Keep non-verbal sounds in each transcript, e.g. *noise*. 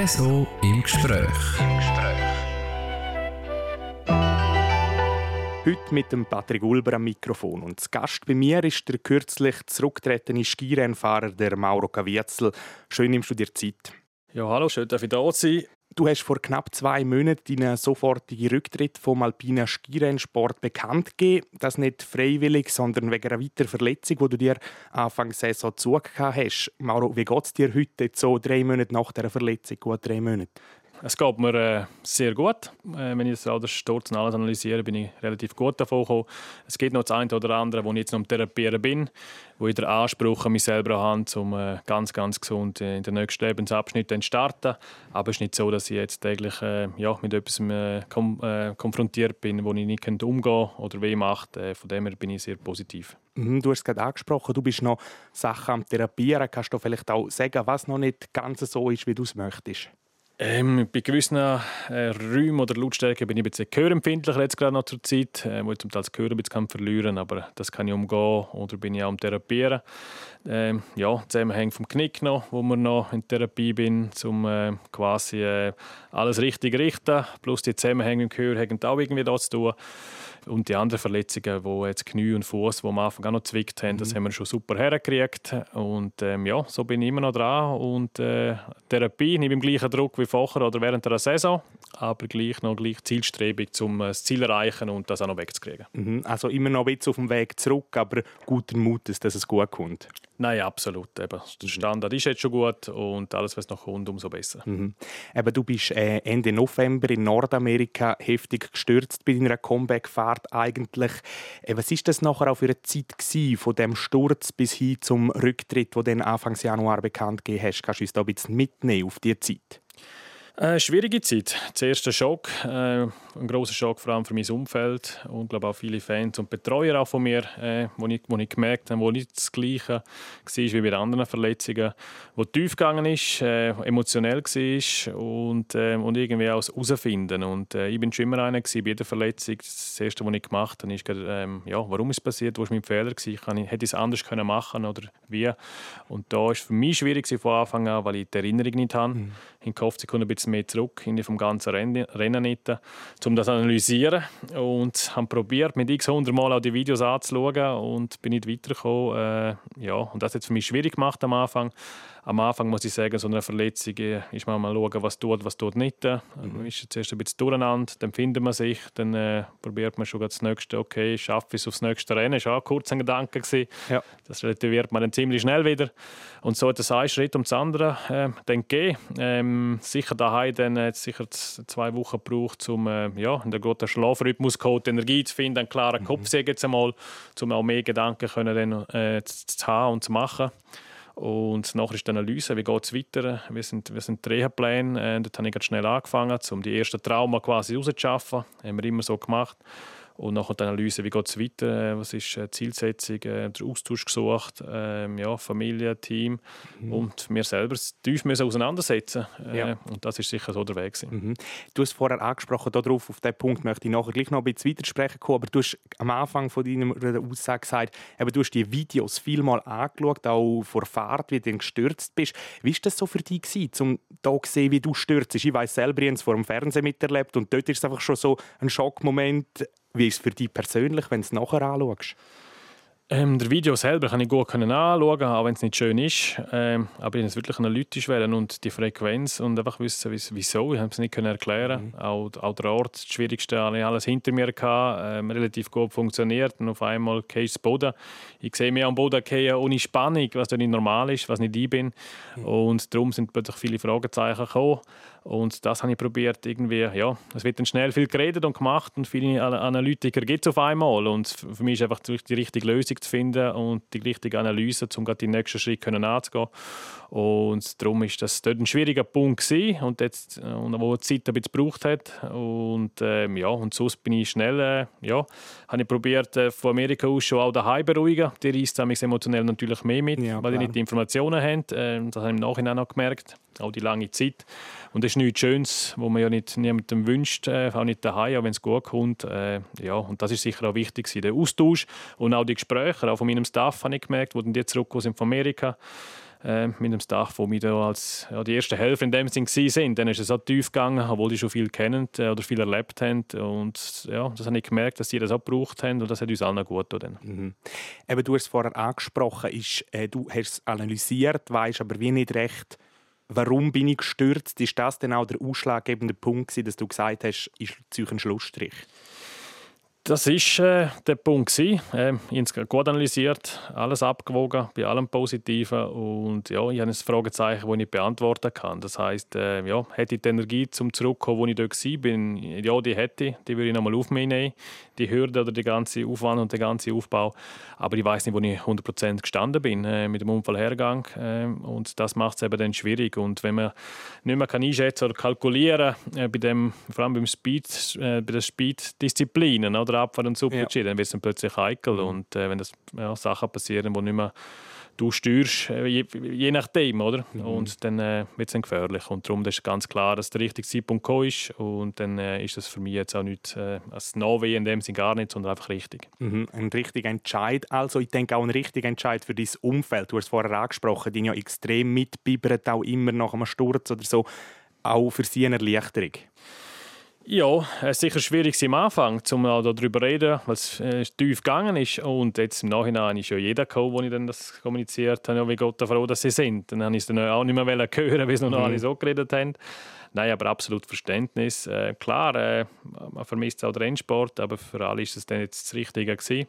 Espresso im Gespräch. Heute mit dem Patrick Ulber am Mikrofon. Und das Gast bei mir ist der kürzlich zurückgetretene Skirennfahrer der Mauro Caviezel. Schön nimmst du dir Zeit. Ja, hallo, schön, dass ich da sein. Du hast vor knapp zwei Monaten deinen sofortigen Rücktritt vom alpinen Skirennsport bekannt gegeben. Das nicht freiwillig, sondern wegen einer weiteren Verletzung, die du dir Anfang Saison zugehört hast. Mauro, wie geht es dir heute, so drei Monate nach dieser Verletzung, gut drei Monate? Es geht mir äh, sehr gut. Äh, wenn ich das alles Sturz und alles analysiere, bin ich relativ gut davon gekommen. Es gibt noch das eine oder andere, wo ich jetzt noch am Therapieren bin, wo ich den Anspruch an mich selber habe, um äh, ganz, ganz gesund in den nächsten Lebensabschnitt zu starten. Aber es ist nicht so, dass ich jetzt täglich äh, ja, mit etwas äh, kom äh, konfrontiert bin, wo ich nicht umgehen kann oder weh macht. von dem her bin ich sehr positiv. Mhm, du hast es gerade angesprochen, du bist noch Sachen am Therapieren. Kannst du vielleicht auch sagen, was noch nicht ganz so ist, wie du es möchtest? Ähm, bei gewissen äh, Räumen oder Lautstärken bin ich ein bisschen gehörempfindlicher jetzt gerade noch zur Zeit, äh, wo ich zum Teil das Gehör ein bisschen verlieren kann, aber das kann ich umgehen oder bin ich auch am Therapieren. Ähm, ja, Zusammenhang vom Knick noch, wo ich noch in Therapie bin, um äh, quasi äh, alles richtig richten, plus die Zusammenhänge im Gehör haben auch irgendwie da zu tun. Und die anderen Verletzungen, wo jetzt Knie und Fuß, wo am Anfang auch noch zwickt haben, mhm. das haben wir schon super hergekriegt. Und ähm, ja, so bin ich immer noch dran. Und äh, Therapie, nicht beim gleichen Druck wie vorher oder während der Saison, aber gleich noch gleich zielstrebig, um äh, das Ziel zu erreichen und das auch noch wegzukriegen. Mhm. Also immer noch ein bisschen auf dem Weg zurück, aber guter Mut, dass es gut kommt. Nein, absolut. Eben. Der Standard ist jetzt schon gut und alles, was noch kommt, umso besser. Mhm. Eben, du bist äh, Ende November in Nordamerika heftig gestürzt bei deiner Comeback-Fahrt eigentlich. Äh, was ist das nachher auch für eine Zeit gewesen, von dem Sturz bis hin zum Rücktritt, wo du Anfang Januar bekannt gegeben hast? Kannst du uns da ein bisschen mitnehmen auf diese Zeit? Äh, schwierige Zeit. Zuerst ein Schock, äh, ein großer Schock vor allem für mein Umfeld und glaube auch viele Fans und Betreuer auch von mir, äh, wo, ich, wo ich gemerkt habe, wo nicht das Gleiche war wie bei anderen Verletzungen, wo tief gegangen ist, äh, emotionell war und, äh, und irgendwie auch herausfinden. Und äh, ich bin schon immer einer gewesen, bei jeder Verletzung. Das Erste, was ich gemacht habe, ist, ähm, ja, warum ist es passiert, wo war mein Fehler gewesen, ich, hätte ich es anders können machen oder wie. Und da war es für mich schwierig von Anfang an, weil ich die Erinnerung nicht habe. Mhm. In Kopfsekunden ein bisschen bisschen mehr zurück in vom ganzen Rennen, um das zu analysieren und habe probiert mit x 100 Mal auch die Videos anzuschauen und bin nicht weitergekommen. Äh, ja, und das hat es für mich schwierig gemacht am Anfang am Anfang muss ich sagen, so eine Verletzung äh, ist man mal schauen, was tut, was tut nicht. Mhm. Man ist zuerst ein bisschen durcheinander, dann findet man sich, dann äh, probiert man schon das nächste, okay, schaffe ich es aufs nächste Rennen. Das war auch kurz ein Gedanke. Gewesen. Ja. Das relativiert man dann ziemlich schnell wieder. Und so hat es einen Schritt um das andere äh, dann gegeben. Ähm, sicher daheim dann äh, sicher zwei Wochen gebraucht, um äh, ja, in der guten Schlafrhythmus die Energie zu finden, einen klaren. Kopf, mhm. jetzt einmal, um auch mehr Gedanken können, dann, äh, zu haben und zu machen. Und nachher ist die Analyse, wie geht es weiter, wie sind, wie sind die Reha-Pläne. Äh, dort habe ich schnell angefangen, um die ersten Trauma quasi rauszuschaffen. Haben wir immer so gemacht. Und nachher die Analyse, wie geht es weiter, was ist die Zielsetzung, äh, der Austausch gesucht, ähm, ja, Familie, Team mhm. und mir selber tief müssen auseinandersetzen. Äh, ja. Und das ist sicher so der Weg. Mhm. Du hast vorher angesprochen, darauf, auf diesen Punkt möchte ich nachher gleich noch ein bisschen weitersprechen kommen, aber du hast am Anfang von deiner Aussage gesagt, eben, du hast die Videos vielmal angeschaut, auch vor Fahrt, wie du gestürzt bist. Wie war das so für dich, um da zu sehen, wie du stürzt? Ich weiß selber, ich habe es vor dem Fernsehen miterlebt und dort ist es einfach schon so ein Schockmoment, wie ist es für dich persönlich, wenn du es nachher anschaust? Ähm, der Video selber kann ich gut anschauen, auch wenn es nicht schön ist. Ähm, aber ich es wirklich analytisch wählen und die Frequenz und einfach wissen, wieso. Ich habe es nicht erklären. Mhm. Auch, auch der Ort, das Schwierigste, hatte ich alles hinter mir gehabt, ähm, relativ gut funktioniert und auf einmal gehst du Boden. Ich sehe mich am Boden gehen ohne Spannung, was nicht normal ist, was nicht ich bin. Mhm. Und darum sind plötzlich viele Fragezeichen gekommen. Und das habe ich probiert irgendwie, ja, es wird dann schnell viel geredet und gemacht und viele Analytiker gibt es auf einmal. Und für mich ist einfach die richtige Lösung zu finden und die richtige Analyse, um gerade die nächsten Schritte anzugehen. Und darum ist das dort ein schwieriger Punkt gewesen und jetzt, äh, wo die Zeit ein bisschen gebraucht hat. Und ähm, ja, und sonst bin ich schnell, äh, ja, habe ich probiert, äh, von Amerika aus schon auch daheim beruhigen. Die reist emotionell natürlich mehr mit, ja, weil die nicht die Informationen haben. Ähm, das habe ich im Nachhinein auch gemerkt, auch die lange Zeit. Und ist nichts Schönes, wo man ja nicht niemandem wünscht, äh, auch nicht daheim, auch wenn es gut kommt. Äh, ja, und das ist sicher auch wichtig gewesen. Der Austausch und auch die Gespräche, auch von meinem Staff habe ich gemerkt, wo dann die zurückgekommen sind von Amerika äh, mit dem Staff, wo wir da als ja, die erste Helfer in dem Sinn sind. Dann ist es so tief gegangen, obwohl die schon viel kennen äh, oder viel erlebt haben. Und ja, das habe ich gemerkt, dass die das auch gebraucht haben und das hat uns allen gut getan. Mhm. Du hast es vorher angesprochen, ist, äh, du hast es analysiert, weißt aber wie nicht recht, warum bin ich gestürzt. Ist das dann auch der ausschlaggebende Punkt, dass du gesagt hast, ist ein Schlussstrich? Das war äh, der Punkt. Äh, ich habe gut analysiert, alles abgewogen, bei allem Positiven. Und ja, ich habe ein Fragezeichen, das ich nicht beantworten kann. Das heisst, äh, ja, hätte ich die Energie zum Zurückkommen, wo ich dort war? Ja, die hätte ich. Die würde ich nochmal auf mich nehmen. Die Hürde oder der ganze Aufwand und der ganze Aufbau. Aber ich weiß nicht, wo ich 100% gestanden bin äh, mit dem Unfallhergang. Äh, und das macht es eben dann schwierig. Und wenn man nicht mehr kann einschätzen oder kalkulieren kann, äh, bei vor allem beim Speed, äh, bei den Speed-Disziplinen, oder Abfahrt und Super-G, ja. dann wird es dann plötzlich heikel. Mhm. Und äh, wenn das ja, Sachen passieren, die nicht mehr du steuerst, äh, je, je, nachdem, oder? Mhm. Und dann äh, wird es dann gefährlich. Und darum ist ganz klar, dass der richtige Zeitpunkt gekommen ist. Und dann äh, ist das für mich jetzt auch nicht äh, als Nove in dem Sinne gar nicht, sondern einfach richtig. Mhm. Ein richtiger Entscheid. Also ich denke auch ein richtiger Entscheid für dein Umfeld. Du hast es vorher angesprochen, die ja extrem mitbibbert, auch immer nach einem Sturz oder so. Auch für sie eine Erleichterung. Ja, es ist sicher schwierig am Anfang, um darüber zu reden, weil es äh, tief gegangen ist. Und jetzt im Nachhinein ist ja jeder gekommen, wo ich dann das kommuniziert habe, ja, wie Gott froh, dass sie sind. Dann habe ich es dann auch nicht mehr *laughs* hören, wie es noch mhm. alle so geredet haben. Nein, aber absolut Verständnis. Äh, klar, äh, man vermisst auch den Rennsport, aber für alle ist es dann jetzt das Richtige gewesen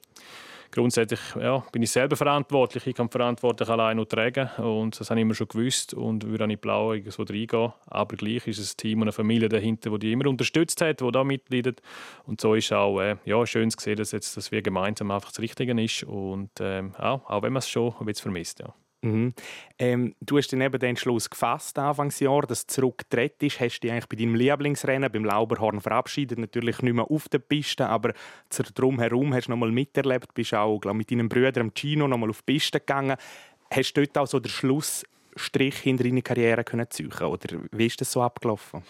grundsätzlich ja, bin ich selber verantwortlich. Ich kann die Verantwortung allein noch tragen und das habe ich immer schon gewusst und würde auch nicht blau so reingehen. Aber gleich ist es ein Team und eine Familie dahinter, die die immer unterstützt hat, die da mitleidet. Und so ist auch äh, ja, schön zu sehen, dass, jetzt, dass wir gemeinsam einfach das Richtige ist und ähm, auch, wenn man es schon vermisst. Ja. Mhm. Ähm, du hast dann eben den Entschluss gefasst, Anfangsjahr, dass du zurückgetreten ist. Hast du dich eigentlich bei deinem Lieblingsrennen, beim Lauberhorn, verabschiedet? Natürlich nicht mehr auf der Piste, aber drumherum hast du noch mal miterlebt. Bist auch glaub, mit deinem Bruder im Chino noch mal auf die Piste gegangen. Hast du dort auch so den Schlussstrich hinter deine Karriere können ziehen Oder wie ist das so abgelaufen?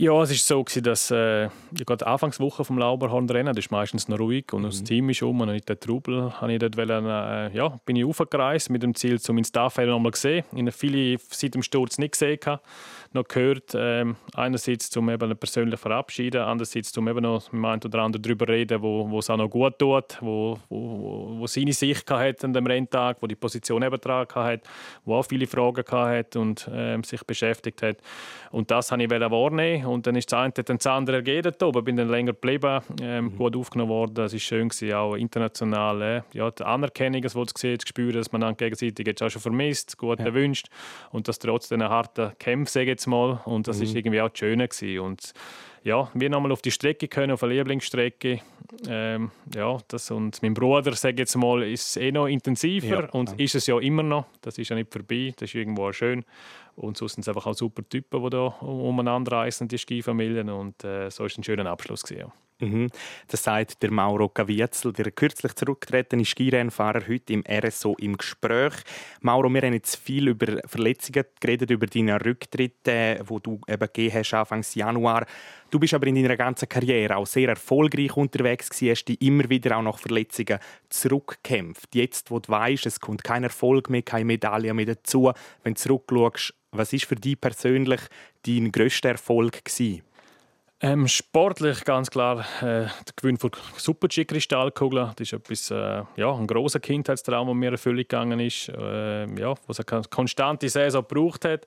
Ja, es war so, dass äh, die Anfangswoche vom Lauberhornrennen, das ist meistens noch ruhig und mhm. das Team ist um und nicht der Trubel, habe ich dort wollen, äh, ja, bin ich aufgereist mit dem Ziel, um meinen Staff noch mal zu sehen. Ich habe viele seit dem Sturz nicht gesehen. Hatte noch gehört. Ähm, einerseits zum eben persönlich verabschieden, andererseits zum eben noch mit einem oder anderen darüber reden, wo, wo es auch noch gut tut, wo, wo, wo seine Sicht hat an dem Renntag, wo die Position eben dran hat, wo auch viele Fragen hat und ähm, sich beschäftigt hat. Und das habe ich wahrnehmen und dann ist das eine dann das andere ergeben. Ich bin dann länger geblieben, ähm, mhm. gut aufgenommen worden. Es war schön, gewesen, auch international. Äh, ja, die Anerkennung, das zu sehen, zu spüren, dass man dann gegenseitig jetzt auch schon vermisst, gut ja. erwünscht und dass trotz diesen harten Kämpfen, jetzt mal. Und das mhm. ist irgendwie auch das Schöne gewesen. Und ja, wir nochmal auf die Strecke können, auf eine Lieblingsstrecke. Ähm, ja, das und mein Bruder, sage jetzt mal, ist eh noch intensiver ja, und ja. ist es ja immer noch. Das ist ja nicht vorbei, das ist irgendwo auch schön. Und sonst sind es einfach auch super Typen, die da umeinander reisen, die Skifamilien. Und äh, so ist ein schöner Abschluss gewesen. Mhm. Das sagt der Mauro Caviezel, der kürzlich zurückgetretene Skirennfahrer, heute im RSO im Gespräch. Mauro, wir haben jetzt viel über Verletzungen geredet, über deine Rücktritte, wo du eben gegeben hast Anfang Januar. Du bist aber in deiner ganzen Karriere auch sehr erfolgreich unterwegs gewesen, hast dich immer wieder auch nach Verletzungen zurückgekämpft. Jetzt, wo du weißt, es kommt kein Erfolg mehr, keine Medaille mehr dazu, wenn du zurückschaust, was ist für dich persönlich dein grösster Erfolg gewesen? Ähm, sportlich ganz klar äh, der Gewinn von Super-G-Kristallkugeln. Das ist etwas, äh, ja, ein großer Kindheitstraum, der mir erfüllt gegangen ist, äh, ja, was eine konstante Saison gebraucht hat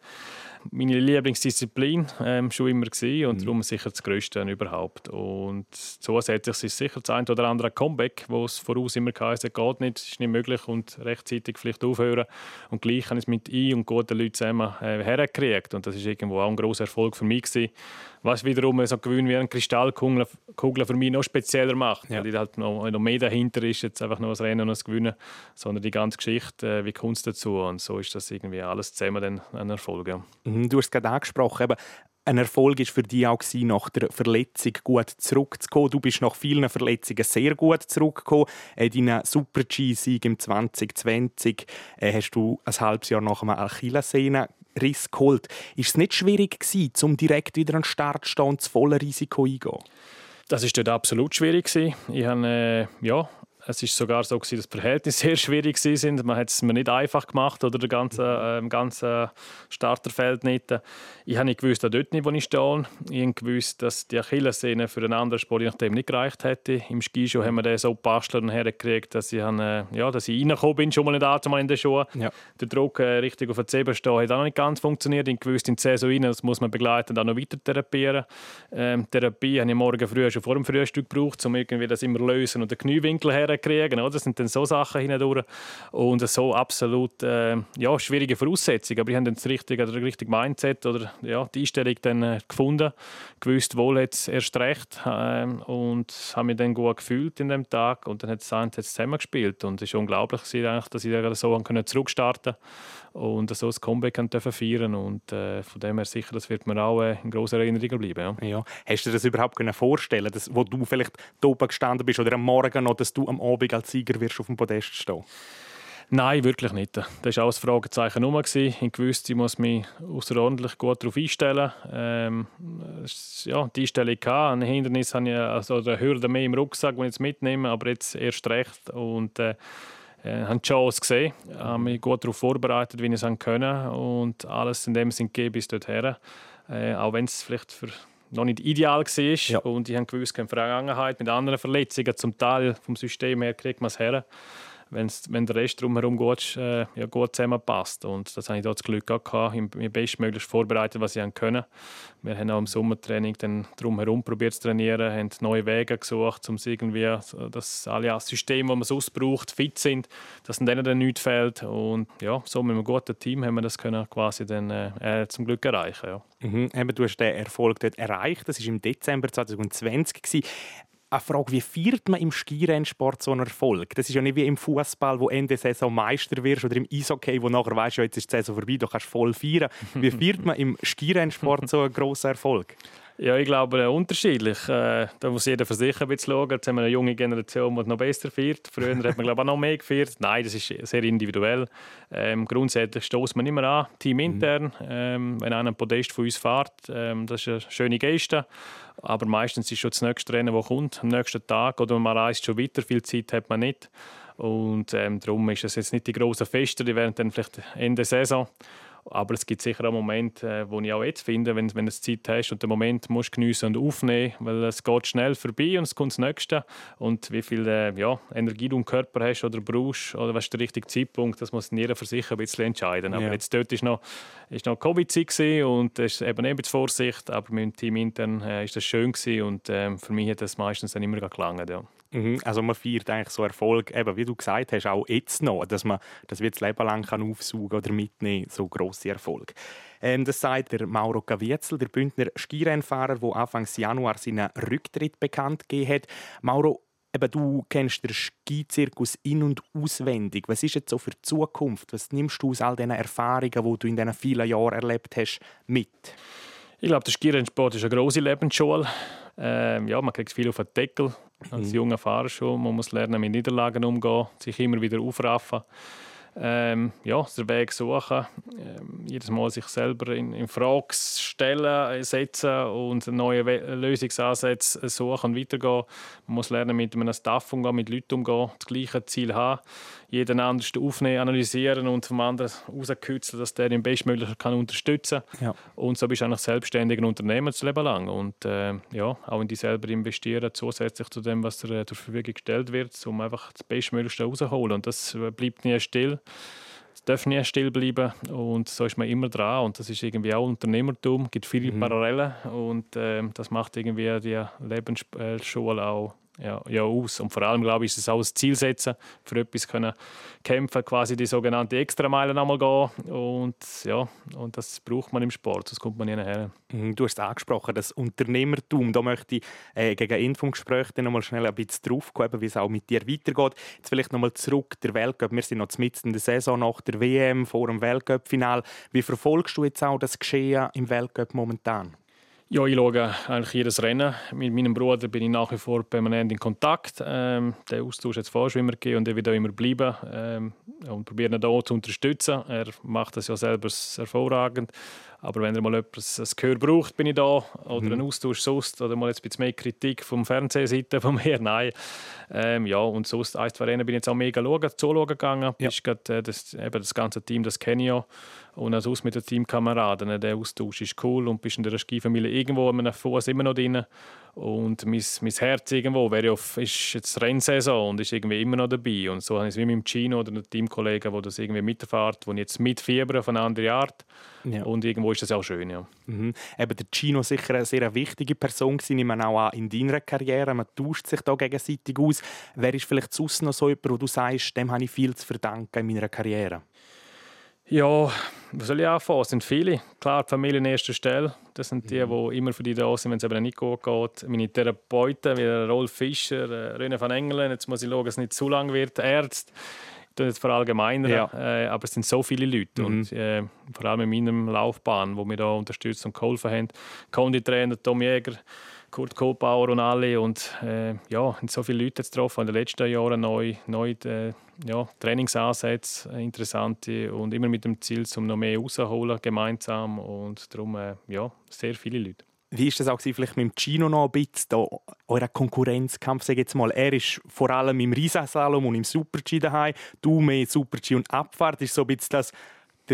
meine Lieblingsdisziplin ähm, schon immer gewesen und mhm. darum sicher das Größte überhaupt. Und zusätzlich ist sicher das ein oder andere Comeback, wo es voraus immer geheißen geht nicht, ist nicht möglich und rechtzeitig vielleicht aufhören. Und gleich habe ich es mit ein und guten Leuten zusammen äh, hergekriegt und das ist irgendwo auch ein großer Erfolg für mich gewesen. Was wiederum so gewöhnt wie eine Kristallkugel für mich noch spezieller macht, ja. weil halt noch, noch mehr dahinter ist, jetzt einfach nur das Rennen und das Gewinnen, sondern die ganze Geschichte, äh, wie Kunst dazu und so ist das irgendwie alles zusammen dann ein Erfolg. Ja. Mhm, du hast es gerade angesprochen, eben, ein Erfolg war für dich auch nach der Verletzung gut zurückzukommen. Du bist nach vielen Verletzungen sehr gut zurückgekommen. Äh, deinen Super-G-Sieg im 2020 äh, hast du ein halbes Jahr nach einem Achillessehnenriss geholt. Ist es nicht schwierig gewesen, um direkt wieder an den Start zu stehen und das volle Risiko eingehen? Das war dort absolut schwierig. Ich habe, äh, ja, Es ist sogar so gewesen, dass die Verhältnisse *laughs* sehr schwierig sind. Man hat es mir nicht einfach gemacht oder der ganze, äh, ganze Starterfeld nicht. Ich habe nicht gewusst, dort nicht, wo ich stehe. Ich habe gewusst, dass die Achillessehne für einen anderen Sport nachdem nicht gereicht hätte. Im Skischuh haben wir den so bastelt und hergekriegt, dass ich, habe, äh, ja, dass ich reingekommen bin, schon mal nicht in den Schuhen. Ja. Der Druck äh, richtig auf den Zeben stehen hat auch noch nicht ganz funktioniert. Ich gewusst, in die Saison rein, das muss man begleiten, dann noch weiter therapieren. Ähm, Therapie habe ich morgen früh schon vor dem Frühstück gebraucht, um irgendwie das immer lösen und den Kniewinkel her kriegen. Oder? Das sind dann so Sachen hindurch. Und so absolut äh, ja, schwierige Voraussetzungen. Aber ich habe dann das richtige, das richtige Mindset oder ja, die Einstellung dann äh, gefunden. Gewusst, wohl jetzt erst recht. Äh, und habe mich dann gut gefühlt in dem Tag. Und dann hat eins zusammengespielt. Und es war unglaublich, dass ich so zurückstarten konnte und so das Comeback feiern Und äh, von dem her sicher, das wird mir auch äh, in großer Erinnerung bleiben. Ja. ja. Hast du dir das überhaupt vorstellen dass, wo du vielleicht oben gestanden bist oder am Morgen noch, dass du am Abend als Sieger wirst auf dem Podest stehen? Nein, wirklich nicht. Das war auch ein Fragezeichen nur. Ich wusste, ich muss mich außerordentlich gut darauf einstellen. Ähm, ja, die Einstellung hatte. Ein Hindernis habe ich, also eine Hürde mehr im Rucksack, die ich jetzt mitnehme, aber jetzt erst recht. Und, äh, äh, habe die Chance gesehen, habe mich gut darauf vorbereitet, wie ich es können und alles in dem Sinn gegeben bis dorthin. Äh, auch wenn es vielleicht für noch nicht ideal war. Ja. Und ich habe gewusst, in der Vergangenheit mit anderen Verletzungen, zum Teil vom System her, kriegt man es her wenn der Rest drumherum gut, äh, ja, gut zusammenpasst. Und das habe ich da das Glück gehabt, ich mir bestmöglich vorbereitet, was ich können. Wir haben auch im Sommertraining dann drumherum probiert zu trainieren, haben neue Wege gesucht, um irgendwie, dass alle Systeme, die man sonst braucht, fit sind, dass denen dann nichts fehlt. Und ja, so mit einem guten Team haben wir das können quasi dann äh, zum Glück erreichen. Ja. Mhm. Du hast den Erfolg dort erreicht. Das war im Dezember 2020 eine Frage, wie feiert man im Skirennsport so einen Erfolg? Das ist ja nicht wie im Fußball, wo Ende Saison Meister wirst oder im Eishockey, wo nachher weißt, ja, jetzt ist die Saison vorbei, du kannst voll feiern. Wie feiert man im Skirennsport *laughs* so einen grossen Erfolg? Ja, ich glaube, unterschiedlich. Äh, da muss jeder für sich ein bisschen schauen. Jetzt haben wir eine junge Generation, die noch besser feiert. Früher hat man *laughs* glaube ich, auch noch mehr gefeiert. Nein, das ist sehr individuell. Ähm, grundsätzlich stoßt man immer an, teamintern. Mhm. Ähm, wenn einer ein Podest von uns fährt, ähm, das ist eine schöne Geste. Aber meistens ist schon das nächste Rennen, das kommt, am nächsten Tag. Oder man reist schon weiter, viel Zeit hat man nicht. Und ähm, darum ist es jetzt nicht die grossen Feste, die werden dann vielleicht Ende Saison. Aber es gibt sicher auch Momente, äh, wo ich auch jetzt finde, wenn, wenn du Zeit hast und den Moment musst geniessen und aufnehmen, weil es geht schnell vorbei und es kommt das Nächste. Und wie viel äh, ja, Energie du im Körper hast oder brauchst oder was ist der richtige Zeitpunkt, das muss jeder für sich ein bisschen entscheiden. Aber ja. jetzt dort ist noch, ist noch Covid-Zeit und es ist eben eben Vorsicht, aber mit dem Team intern äh, ist das schön gewesen und äh, für mich hat das meistens dann immer gelangt. Ja. Mhm, also man feiert eigentlich so Erfolg, eben wie du gesagt hast, auch jetzt noch, dass man das wird Leben lang kann aufsaugen oder mitnehmen, so grosse Erfolg. Ähm, das sagt der Mauro Gavietzel, der Bündner Skirennfahrer, der Anfang Januar seinen Rücktritt bekannt gegeben hat. Mauro, eben, du kennst den Skizirkus in- und auswendig. Was ist jetzt so für die Zukunft? Was nimmst du aus all diesen Erfahrungen, die du in diesen vielen Jahren erlebt hast, mit? Ich glaube, der Skirennsport ist eine große Lebensschule. Ähm, ja, man kriegt viel auf den Deckel als mhm. junger Fahrer schon. Man muss lernen, mit Niederlagen umzugehen, sich immer wieder aufraffen ähm, ja, den Weg suchen, ähm, jedes Mal sich selber in, in Frage stellen, setzen und neue We Lösungsansätze suchen und weitergehen. Man muss lernen, mit einem Staff umgehen, mit Leuten umgehen, das gleiche Ziel haben, jeden anderen aufnehmen, analysieren und vom anderen rauskitzeln, dass der ihn bestmöglich kann unterstützen kann. Ja. Und so bist du eigentlich selbstständig ein Unternehmer das Leben lang. Und äh, ja, auch in dich selber investieren, zusätzlich zu dem, was dir äh, zur Verfügung gestellt wird, um einfach das Bestmöglichste rauszuholen. Und das äh, bleibt nie still. Es darf nie still bleiben und so ist man immer dran und das ist irgendwie auch Unternehmertum, es gibt viele mhm. Parallelen und äh, das macht irgendwie die Lebensschule auch ja, ja aus. Und vor allem, glaube ich, ist es auch ein Ziel setzen, für etwas können kämpfen, quasi die sogenannte Extrameile einmal gehen. Und ja, und das braucht man im Sport, sonst kommt man nie her. Mhm, du hast es angesprochen, das Unternehmertum. Da möchte ich äh, gegen Ende des Gesprächs noch mal schnell ein bisschen drauf wie es auch mit dir weitergeht. Jetzt vielleicht noch mal zurück, der Weltcup. Wir sind noch mitten in der Saison nach der WM, vor dem Weltcup-Final. Wie verfolgst du jetzt auch das Geschehen im Weltcup momentan? Ja, ich schaue eigentlich jedes Rennen. Mit meinem Bruder bin ich nach wie vor permanent in Kontakt. Ähm, der Austausch hat es vorher immer gegeben und er wird auch immer bleiben. Ähm, und probieren ihn hier zu unterstützen. Er macht das ja selber hervorragend. Aber wenn er mal etwas ein Gehör braucht, bin ich da. Oder mhm. einen Austausch sonst. Oder mal jetzt ein bisschen mehr Kritik vom Fernsehseite *laughs* von mir. Nein. Ähm, ja, und sonst, ein, zwei Rennen bin ich jetzt auch mega schauen, zuschauen gegangen. Ja. Grad, äh, das, eben das ganze Team, das kenne ich ja. Und auch sonst mit den Teamkameraden. Der Austausch ist cool und bist in der Skifamilie irgendwo an einem Fuß immer noch drin. Und mein, mein Herz irgendwo wäre ja, ist jetzt Rennsaison und ist irgendwie immer noch dabei. Und so habe ich es wie mit dem Gino oder einem Teamkollegen, der das irgendwie mitfährt, wo jetzt mitfiebern auf eine andere Art. Ja. Und irgendwo ist das auch schön, ja. Mhm. Eben der Gino sicher eine sehr wichtige Person gewesen, ich meine auch in deiner Karriere. Man tauscht sich da gegenseitig aus. Wer ist vielleicht sonst noch so jemand, wo du sagst, dem habe ich viel zu verdanken in meiner Karriere? Ja, was soll ich anfangen? Es sind viele. Klar, die Familie an erster Stelle. Das sind die, mhm. die immer für dich da sind, wenn es eben nicht gut geht. Meine Therapeuten, wie Rolf Fischer, äh, René van Engelen. Jetzt muss ich schauen, dass es nicht zu lang wird. Ärzte. Ich tue jetzt verallgemeinern. Ja. Äh, aber es sind so viele Leute. Mhm. Und äh, vor allem in meiner Laufbahn, die mich da unterstützt und geholfen haben. Conditrainer Tom Jäger. Kurt Kohlbauer und alle. Und äh, ja, so viele Leute getroffen in den letzten Jahren neu, neu äh, ja, Trainingsansätze, äh, interessante und immer mit dem Ziel, um noch mehr rauszuholen gemeinsam. Und darum, äh, ja, sehr viele Leute. Wie ist das auch vielleicht mit dem Gino noch ein bisschen, da, euer Konkurrenzkampf, sage jetzt mal, er ist vor allem im Riesensalom und im Super-G daheim, du mehr Super-G und Abfahrt, ist so ein bisschen das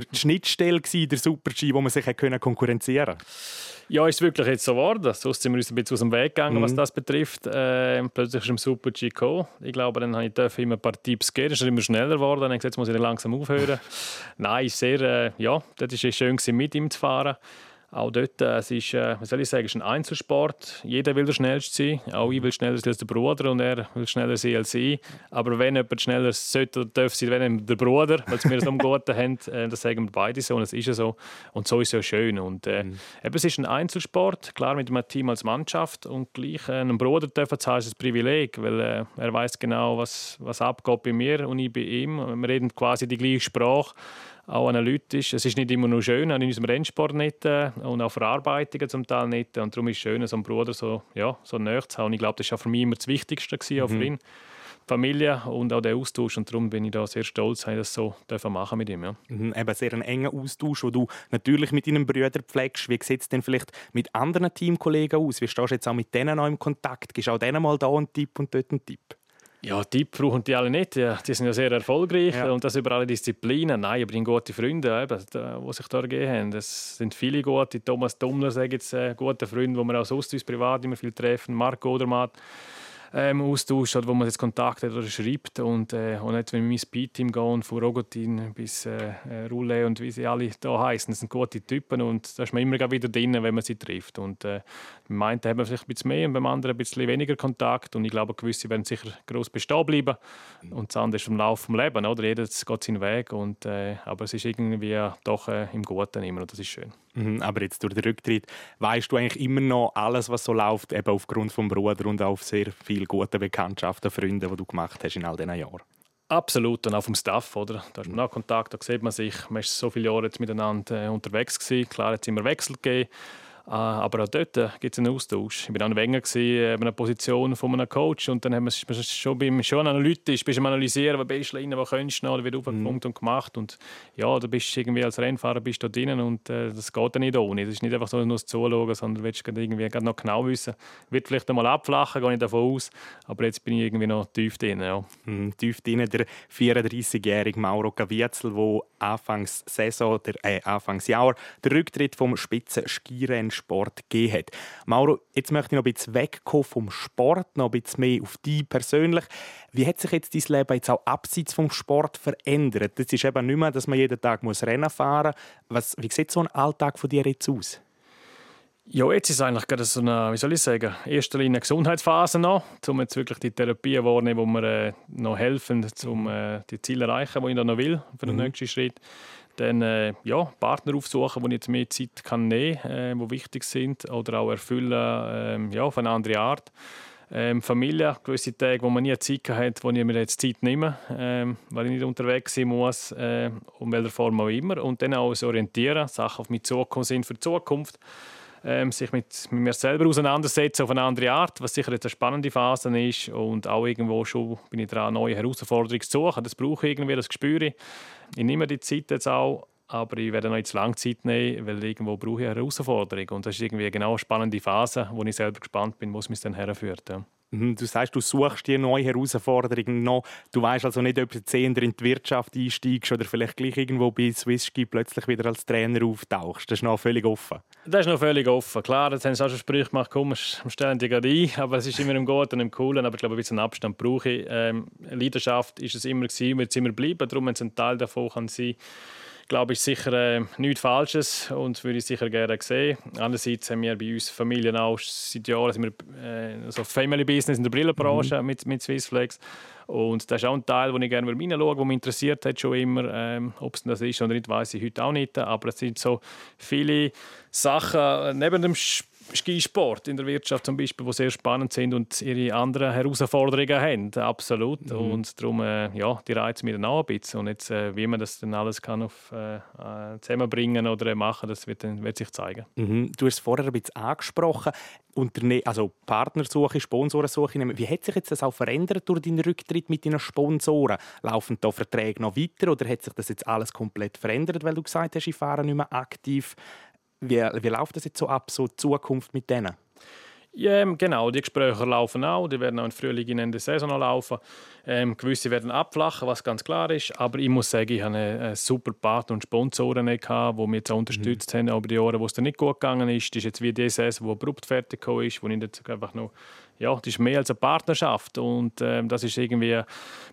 der Schnittstelle der Super-G, wo man sich konkurrenzieren konnte? Ja, ist es wirklich jetzt so geworden. Sonst sind wir uns ein bisschen aus dem Weg gegangen, mhm. was das betrifft. Äh, plötzlich ist im Super G gekommen. Ich glaube, dann habe ich immer ein paar Tipps gegeben. Es ist immer schneller geworden. Dann habe ich gesagt, jetzt muss ich langsam aufhören. *laughs* Nein, sehr, äh, ja, das war schön, mit ihm zu fahren. Auch dort, äh, es ist, äh, was soll ich sagen, es ist ein Einzelsport. Jeder will der Schnellste sein. Auch ich will schneller sein als der Bruder und er will schneller sein als ich. Aber wenn jemand schneller sollte oder darf sein, wenn der Bruder, weil wir so am Guten haben, *laughs* äh, das sagen wir beide so und es ist ja so. Und so ist es ja schön. Und, äh, mhm. eben, es ist ein Einzelsport, klar mit einem Team als Mannschaft und gleich äh, einem Bruder dürfen zu haben, ist ein Privileg, weil äh, er weiß genau, was, was abgeht bei mir und ich bei ihm. Wir reden quasi die gleiche Sprache auch analytisch. Es ist nicht immer nur schön, auch in unserem Rennsport nicht äh, und auch Verarbeitungen zum Teil nicht. Und darum ist es schön, so einen Bruder so, ja, so näher zu haben. Und ich glaube, das war für mich immer das Wichtigste gewesen, auch für mhm. ihn. Familie und auch der Austausch. Und darum bin ich da sehr stolz, dass ich das so machen mit ihm. Ja. Mhm, eben sehr ein enger Austausch, den du natürlich mit deinen Brüdern pflegst. Wie sieht es denn vielleicht mit anderen Teamkollegen aus? Wie stehst du jetzt auch mit denen noch im Kontakt? Gibst auch denen mal da einen Tipp und dort einen Tipp? Ja, Tipp brauchen die alle nicht. Ja, die sind ja sehr erfolgreich ja. und das über alle Disziplinen. Nein, aber die gute Freunde, eben, die sich da gegeben haben. Das sind viele gute. Thomas Dummler, sage jetzt, äh, gute Freunde, die wir auch sonst uns privat immer viel treffen. Marco Odermatt ähm, austauscht, oder wo man jetzt Kontakt hat oder schreibt. Und, äh, und jetzt, wenn wir mein Speed-Team gehen, von Rogotin bis äh, äh Roulé und wie sie alle da heißen, das sind gute Typen und da ist man immer wieder drin, wenn man sie trifft. Und äh, beim einen haben wir vielleicht ein bisschen mehr und beim anderen ein bisschen weniger Kontakt. Und ich glaube, gewisse werden sicher groß bestehen bleiben. Und das andere ist vom Lauf des Lebens, oder? Jeder geht seinen Weg. Und, äh, aber es ist irgendwie doch äh, im Guten immer und das ist schön. Mhm, aber jetzt durch den Rücktritt weißt du eigentlich immer noch alles, was so läuft, eben aufgrund vom Bruder und auf sehr viele gute Bekanntschaften, Freunde, die du gemacht hast in all diesen Jahren. Absolut, und auch vom Staff, oder? Da hast man auch Kontakt, da sieht man sich. Man ist so viele Jahre jetzt miteinander äh, unterwegs gewesen. Klar, jetzt immer Wechsel gegeben. Ah, aber auch dort äh, gibt es einen Austausch. Ich war an Wenger, in einer Position von einem Coach und dann haben wir schon, beim, schon analytisch bist am analysieren, was bist du rein, was kannst du noch, wird aufgefunkt mhm. und gemacht und ja, da bist du irgendwie als Rennfahrer bist du drinnen und äh, das geht dann nicht ohne. Das ist nicht einfach so nur das Zuschauen, sondern du willst irgendwie noch genau wissen, wird vielleicht einmal abflachen, gehe ich davon aus, aber jetzt bin ich irgendwie noch tief drin. Ja. Mhm, tief drin, der 34-jährige Mauro Caviezel, der Anfangs Saison, der, äh, Anfangsjahr den Rücktritt vom Spitzen-Skirennen Sport gegeben hat. Mauro, jetzt möchte ich noch ein bisschen wegkommen vom Sport, noch ein bisschen mehr auf dich persönlich. Wie hat sich jetzt dein Leben jetzt auch abseits vom Sport verändert? Das ist eben nicht mehr, dass man jeden Tag muss Rennen fahren muss. wie sieht so ein Alltag von dir jetzt aus? Ja, jetzt ist es eigentlich gerade so eine, wie soll ich sagen, erster Linie Gesundheitsphase noch, um jetzt wirklich die Therapie wahrnehmen, wo mir äh, noch helfen, um äh, die Ziele zu erreichen, die ich dann noch will für den mhm. nächsten Schritt. Dann äh, ja, Partner aufsuchen, die ich jetzt mehr Zeit kann nehmen kann, äh, die wichtig sind oder auch erfüllen äh, ja, auf eine andere Art. Ähm, Familie, gewisse Tage, wo man nie Zeit hat, wo ich mir jetzt Zeit nehme, ähm, weil ich nicht unterwegs sein muss, äh, um welcher Form auch immer. Und dann auch orientieren, Sachen auf mich zukommen sind für die Zukunft sich mit, mit, mir selber auseinandersetzen auf eine andere Art, was sicher jetzt eine spannende Phase ist und auch irgendwo schon bin ich dran, neue Herausforderungen zu suchen. Das brauche ich irgendwie, das spüre ich. Ich nehme die Zeit jetzt auch aber ich werde noch zu lange Zeit nehmen, weil irgendwo brauche ich eine Herausforderung. Und das ist irgendwie genau eine spannende Phase, wo ich selber gespannt bin, wo es mich dann herführt. Ja. Mhm, du sagst, du suchst dir neue Herausforderungen noch. Du weißt also nicht, ob du jetzt in die Wirtschaft einsteigst oder vielleicht gleich irgendwo bei Swissski plötzlich wieder als Trainer auftauchst. Das ist noch völlig offen. Das ist noch völlig offen. Klar, jetzt haben sie auch schon Sprüche gemacht, komm, wir stellen dich gerade ein. Aber es ist immer im Guten und im Coolen. Aber ich glaube, ein bisschen Abstand brauche ich. Ähm, Leidenschaft ist es immer gewesen, wird es immer bleiben. Darum, wenn es ein Teil davon kann sein kann, glaube ich, sicher äh, nichts Falsches und würde ich sicher gerne sehen. Andererseits haben wir bei uns Familien auch seit Jahren sind wir, äh, so Family Business in der Brillenbranche mhm. mit, mit Swissflex. Und das ist auch ein Teil, wo ich gerne reinschaue, der mich interessiert hat schon immer. Ähm, Ob es das ist oder nicht, weiß ich heute auch nicht. Aber es sind so viele Sachen neben dem Spiel Skisport in der Wirtschaft zum Beispiel, die sehr spannend sind und ihre anderen Herausforderungen haben, absolut. Mhm. Und darum, äh, ja, die reizen mich dann auch ein bisschen. Und jetzt, äh, wie man das dann alles kann auf, äh, äh zusammenbringen oder machen, das wird, dann, wird sich zeigen. Mhm. Du hast es vorher ein bisschen angesprochen, Unterne also Partnersuche, Sponsorensuche. Wie hat sich jetzt das auch verändert durch deinen Rücktritt mit deinen Sponsoren? Laufen da Verträge noch weiter oder hat sich das jetzt alles komplett verändert, weil du gesagt hast, ich fahre nicht mehr aktiv wie, wie läuft das jetzt so ab, so die Zukunft mit denen? Ja, ähm, genau, die Gespräche laufen auch. Die werden auch im Frühling in der Saison laufen. Ähm, gewisse werden abflachen, was ganz klar ist. Aber ich muss sagen, ich habe einen, super Partner und Sponsoren gehabt, die mich jetzt unterstützt mhm. haben über die Jahre, wo es dann nicht gut gegangen ist. Das ist jetzt wie die Saison, die abrupt fertig ist, wo ich jetzt einfach noch ja, das ist mehr als eine Partnerschaft und ähm, das ist irgendwie,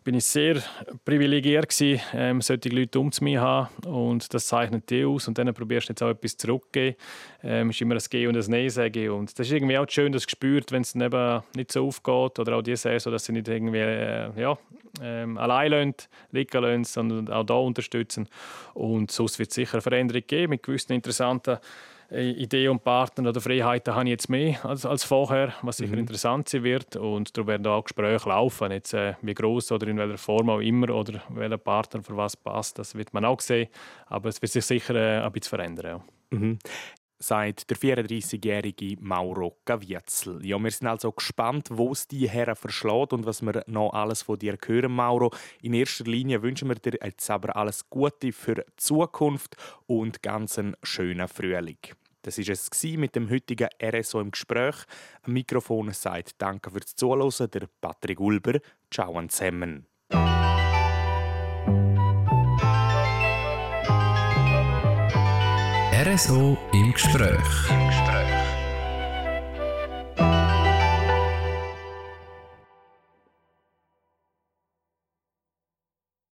bin ich sehr privilegiert gewesen, ähm, solche Leute um mir haben und das zeichnet die aus und dann probierst du jetzt auch etwas zurückzugeben. Ähm, ist immer ein Gehen und ein Nein sagen und das ist irgendwie auch schön, das gespürt, wenn es eben nicht so aufgeht oder auch die Saison, dass sie nicht irgendwie äh, ja, ähm, allein liegen lassen, sondern auch da unterstützen und sonst wird es sicher eine Veränderung geben mit gewissen interessanten Ideen und Partner oder Freiheiten habe ich jetzt mehr als, als vorher, was sicher mhm. interessant sein wird. Und da werden auch Gespräche laufen, jetzt, äh, wie groß oder in welcher Form auch immer oder welcher Partner für was passt, das wird man auch sehen. Aber es wird sich sicher äh, ein bisschen verändern. Ja. Mhm sagt der 34-jährige Mauro Gavietzel. Ja, wir sind also gespannt, wo es die Herren verschlägt und was wir noch alles von dir hören, Mauro. In erster Linie wünschen wir dir jetzt aber alles Gute für die Zukunft und ganz einen schönen Frühling. Das war es mit dem heutigen RSO im Gespräch. Am Mikrofon sagt Danke fürs Zuhören, der Patrick Ulber. Ciao zusammen. RSO im Gespräch.